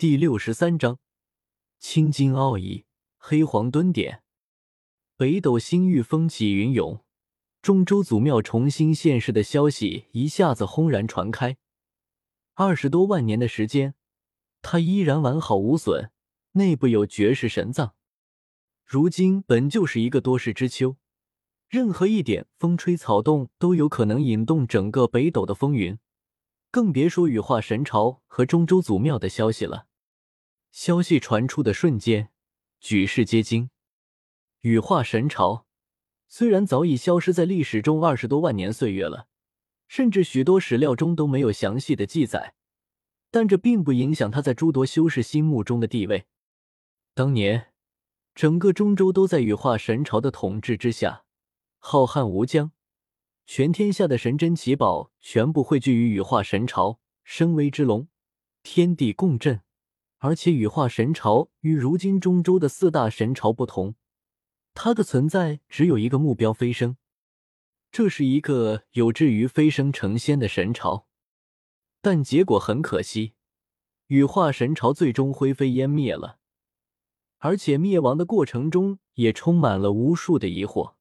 第六十三章青金奥义，黑黄蹲点。北斗星域风起云涌，中州祖庙重新现世的消息一下子轰然传开。二十多万年的时间，它依然完好无损，内部有绝世神藏。如今本就是一个多事之秋，任何一点风吹草动都有可能引动整个北斗的风云，更别说羽化神朝和中州祖庙的消息了。消息传出的瞬间，举世皆惊。羽化神朝虽然早已消失在历史中二十多万年岁月了，甚至许多史料中都没有详细的记载，但这并不影响他在诸多修士心目中的地位。当年，整个中州都在羽化神朝的统治之下，浩瀚无疆，全天下的神珍奇宝全部汇聚于羽化神朝，声威之隆，天地共振。而且羽化神朝与如今中州的四大神朝不同，它的存在只有一个目标：飞升。这是一个有志于飞升成仙的神朝，但结果很可惜，羽化神朝最终灰飞烟灭了。而且灭亡的过程中也充满了无数的疑惑。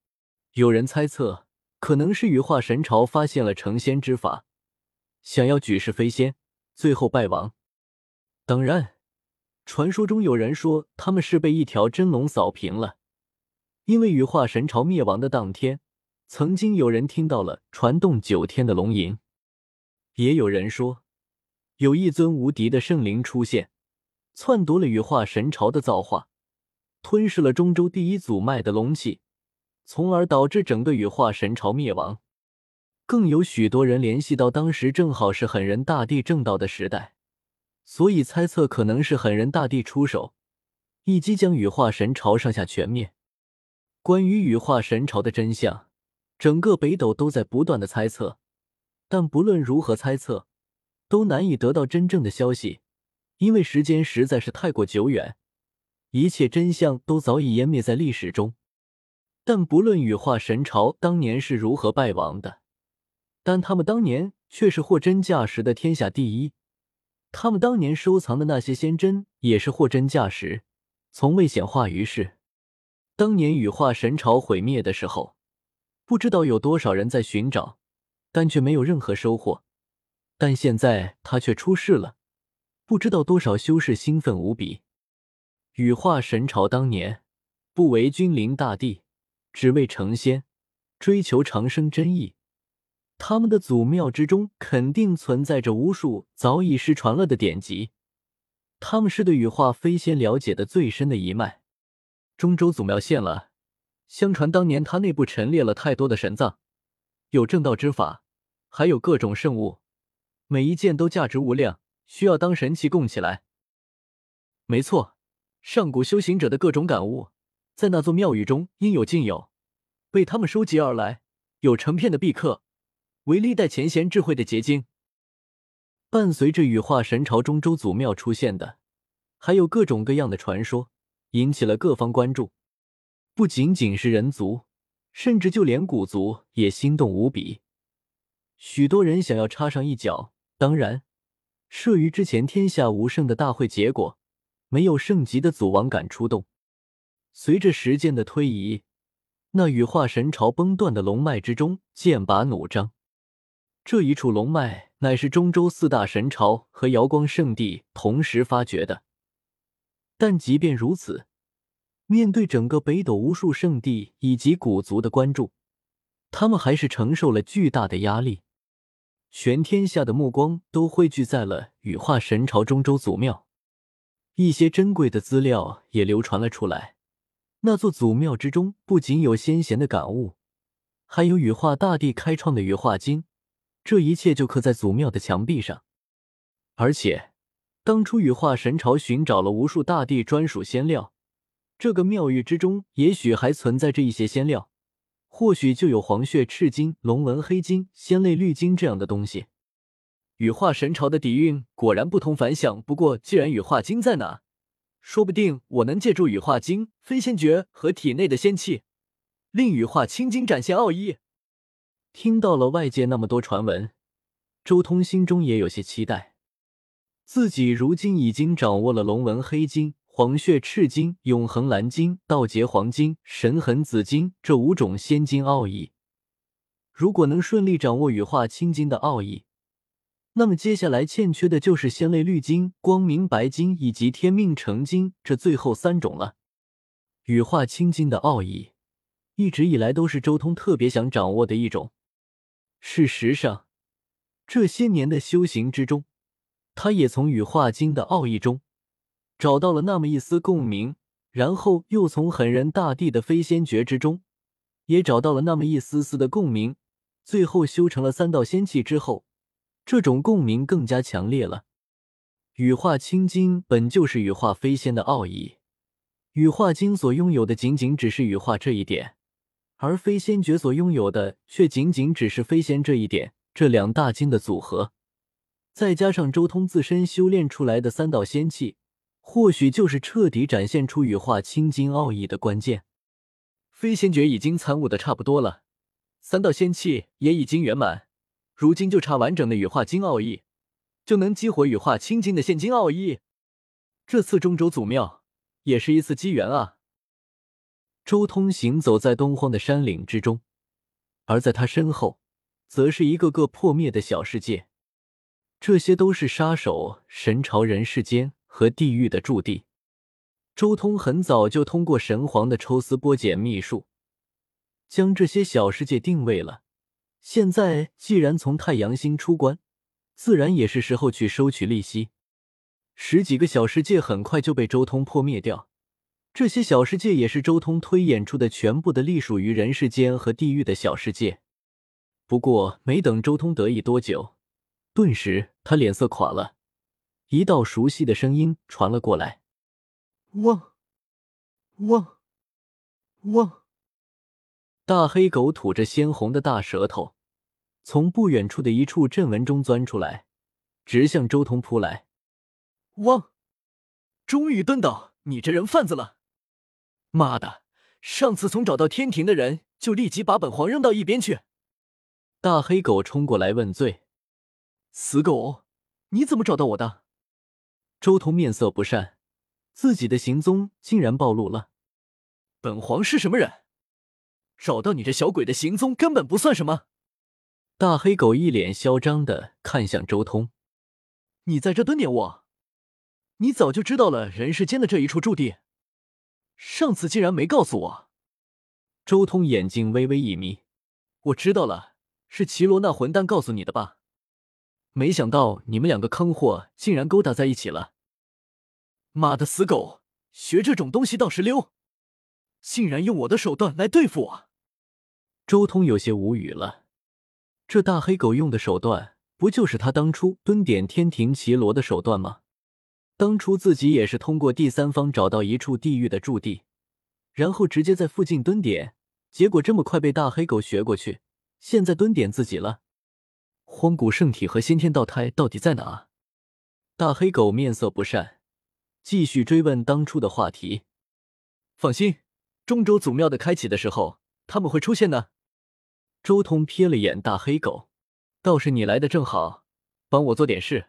有人猜测，可能是羽化神朝发现了成仙之法，想要举世飞仙，最后败亡。当然。传说中有人说，他们是被一条真龙扫平了，因为羽化神朝灭亡的当天，曾经有人听到了传动九天的龙吟。也有人说，有一尊无敌的圣灵出现，篡夺了羽化神朝的造化，吞噬了中州第一祖脉的龙气，从而导致整个羽化神朝灭亡。更有许多人联系到当时正好是狠人大帝正道的时代。所以猜测可能是狠人大帝出手，一击将羽化神朝上下全灭。关于羽化神朝的真相，整个北斗都在不断的猜测，但不论如何猜测，都难以得到真正的消息，因为时间实在是太过久远，一切真相都早已湮灭在历史中。但不论羽化神朝当年是如何败亡的，但他们当年却是货真价实的天下第一。他们当年收藏的那些仙珍也是货真价实，从未显化于世。当年羽化神朝毁灭的时候，不知道有多少人在寻找，但却没有任何收获。但现在他却出世了，不知道多少修士兴奋无比。羽化神朝当年不为君临大地，只为成仙，追求长生真意。他们的祖庙之中肯定存在着无数早已失传了的典籍，他们是对羽化飞仙了解的最深的一脉。中州祖庙陷了，相传当年他内部陈列了太多的神藏，有正道之法，还有各种圣物，每一件都价值无量，需要当神器供起来。没错，上古修行者的各种感悟，在那座庙宇中应有尽有，被他们收集而来，有成片的壁刻。为历代前贤智慧的结晶。伴随着羽化神朝中州祖庙出现的，还有各种各样的传说，引起了各方关注。不仅仅是人族，甚至就连古族也心动无比。许多人想要插上一脚。当然，慑于之前天下无圣的大会结果，没有圣级的祖王敢出动。随着时间的推移，那羽化神朝崩断的龙脉之中，剑拔弩张。这一处龙脉乃是中州四大神朝和瑶光圣地同时发掘的，但即便如此，面对整个北斗无数圣地以及古族的关注，他们还是承受了巨大的压力。全天下的目光都汇聚在了羽化神朝中州祖庙，一些珍贵的资料也流传了出来。那座祖庙之中不仅有先贤的感悟，还有羽化大帝开创的羽化经。这一切就刻在祖庙的墙壁上，而且当初羽化神朝寻找了无数大帝专属仙料，这个庙宇之中也许还存在着一些仙料，或许就有黄血赤金、龙纹黑金、仙泪绿金这样的东西。羽化神朝的底蕴果然不同凡响。不过，既然羽化金在哪，说不定我能借助羽化金飞仙诀和体内的仙气，令羽化青金展现奥义。听到了外界那么多传闻，周通心中也有些期待。自己如今已经掌握了龙纹黑金、黄血赤金、永恒蓝金、道劫黄金、神痕紫金这五种仙金奥义。如果能顺利掌握羽化青金的奥义，那么接下来欠缺的就是仙泪绿金、光明白金以及天命成金这最后三种了。羽化青金的奥义，一直以来都是周通特别想掌握的一种。事实上，这些年的修行之中，他也从羽化金的奥义中找到了那么一丝共鸣，然后又从狠人大帝的飞仙诀之中也找到了那么一丝丝的共鸣，最后修成了三道仙气之后，这种共鸣更加强烈了。羽化青金本就是羽化飞仙的奥义。羽化金所拥有的仅仅只是羽化这一点，而飞仙诀所拥有的却仅仅只是飞仙这一点。这两大金的组合，再加上周通自身修炼出来的三道仙气，或许就是彻底展现出羽化青金奥义的关键。飞仙诀已经参悟的差不多了，三道仙气也已经圆满，如今就差完整的羽化金奥义，就能激活羽化青金的现金奥义。这次中州祖庙。也是一次机缘啊！周通行走在东荒的山岭之中，而在他身后，则是一个个破灭的小世界。这些都是杀手、神朝、人世间和地狱的驻地。周通很早就通过神皇的抽丝剥茧秘术，将这些小世界定位了。现在既然从太阳星出关，自然也是时候去收取利息。十几个小世界很快就被周通破灭掉，这些小世界也是周通推演出的全部的隶属于人世间和地狱的小世界。不过，没等周通得意多久，顿时他脸色垮了，一道熟悉的声音传了过来：“汪，汪，汪！”大黑狗吐着鲜红的大舌头，从不远处的一处阵纹中钻出来，直向周通扑来。汪！终于蹲倒你这人贩子了！妈的，上次从找到天庭的人就立即把本皇扔到一边去！大黑狗冲过来问罪：“死狗，你怎么找到我的？”周通面色不善，自己的行踪竟然暴露了。本皇是什么人？找到你这小鬼的行踪根本不算什么。大黑狗一脸嚣张的看向周通：“你在这蹲点我？”你早就知道了人世间的这一处驻地，上次竟然没告诉我。周通眼睛微微一眯，我知道了，是齐罗那混蛋告诉你的吧？没想到你们两个坑货竟然勾搭在一起了。妈的死狗，学这种东西倒是溜，竟然用我的手段来对付我。周通有些无语了，这大黑狗用的手段，不就是他当初蹲点天庭齐罗的手段吗？当初自己也是通过第三方找到一处地狱的驻地，然后直接在附近蹲点，结果这么快被大黑狗学过去，现在蹲点自己了。荒古圣体和先天道胎到底在哪？大黑狗面色不善，继续追问当初的话题。放心，中州祖庙的开启的时候，他们会出现的。周通瞥了眼大黑狗，倒是你来的正好，帮我做点事。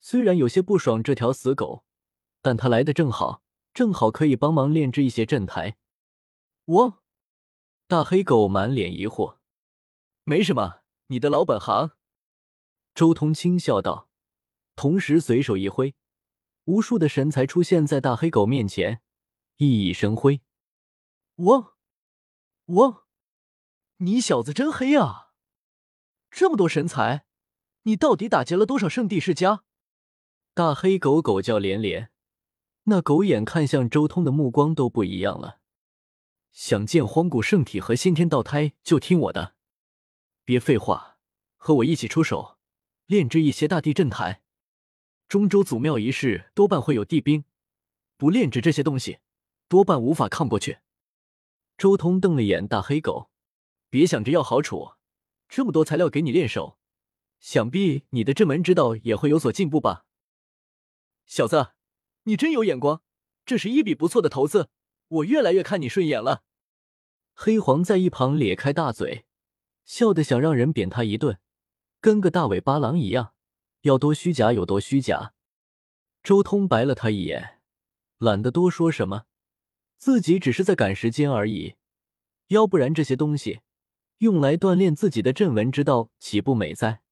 虽然有些不爽这条死狗，但他来的正好，正好可以帮忙炼制一些阵台。我，大黑狗满脸疑惑，没什么，你的老本行。周通轻笑道，同时随手一挥，无数的神材出现在大黑狗面前，熠熠生辉。我，我，你小子真黑啊！这么多神材，你到底打劫了多少圣地世家？大黑狗狗叫连连，那狗眼看向周通的目光都不一样了。想见荒古圣体和先天道胎，就听我的，别废话，和我一起出手，炼制一些大地阵台。中州祖庙一事多半会有地兵，不炼制这些东西，多半无法抗过去。周通瞪了眼大黑狗，别想着要好处，这么多材料给你练手，想必你的镇门之道也会有所进步吧。小子，你真有眼光，这是一笔不错的投资，我越来越看你顺眼了。黑黄在一旁咧开大嘴，笑得想让人扁他一顿，跟个大尾巴狼一样，要多虚假有多虚假。周通白了他一眼，懒得多说什么，自己只是在赶时间而已。要不然这些东西用来锻炼自己的镇文之道，岂不美哉？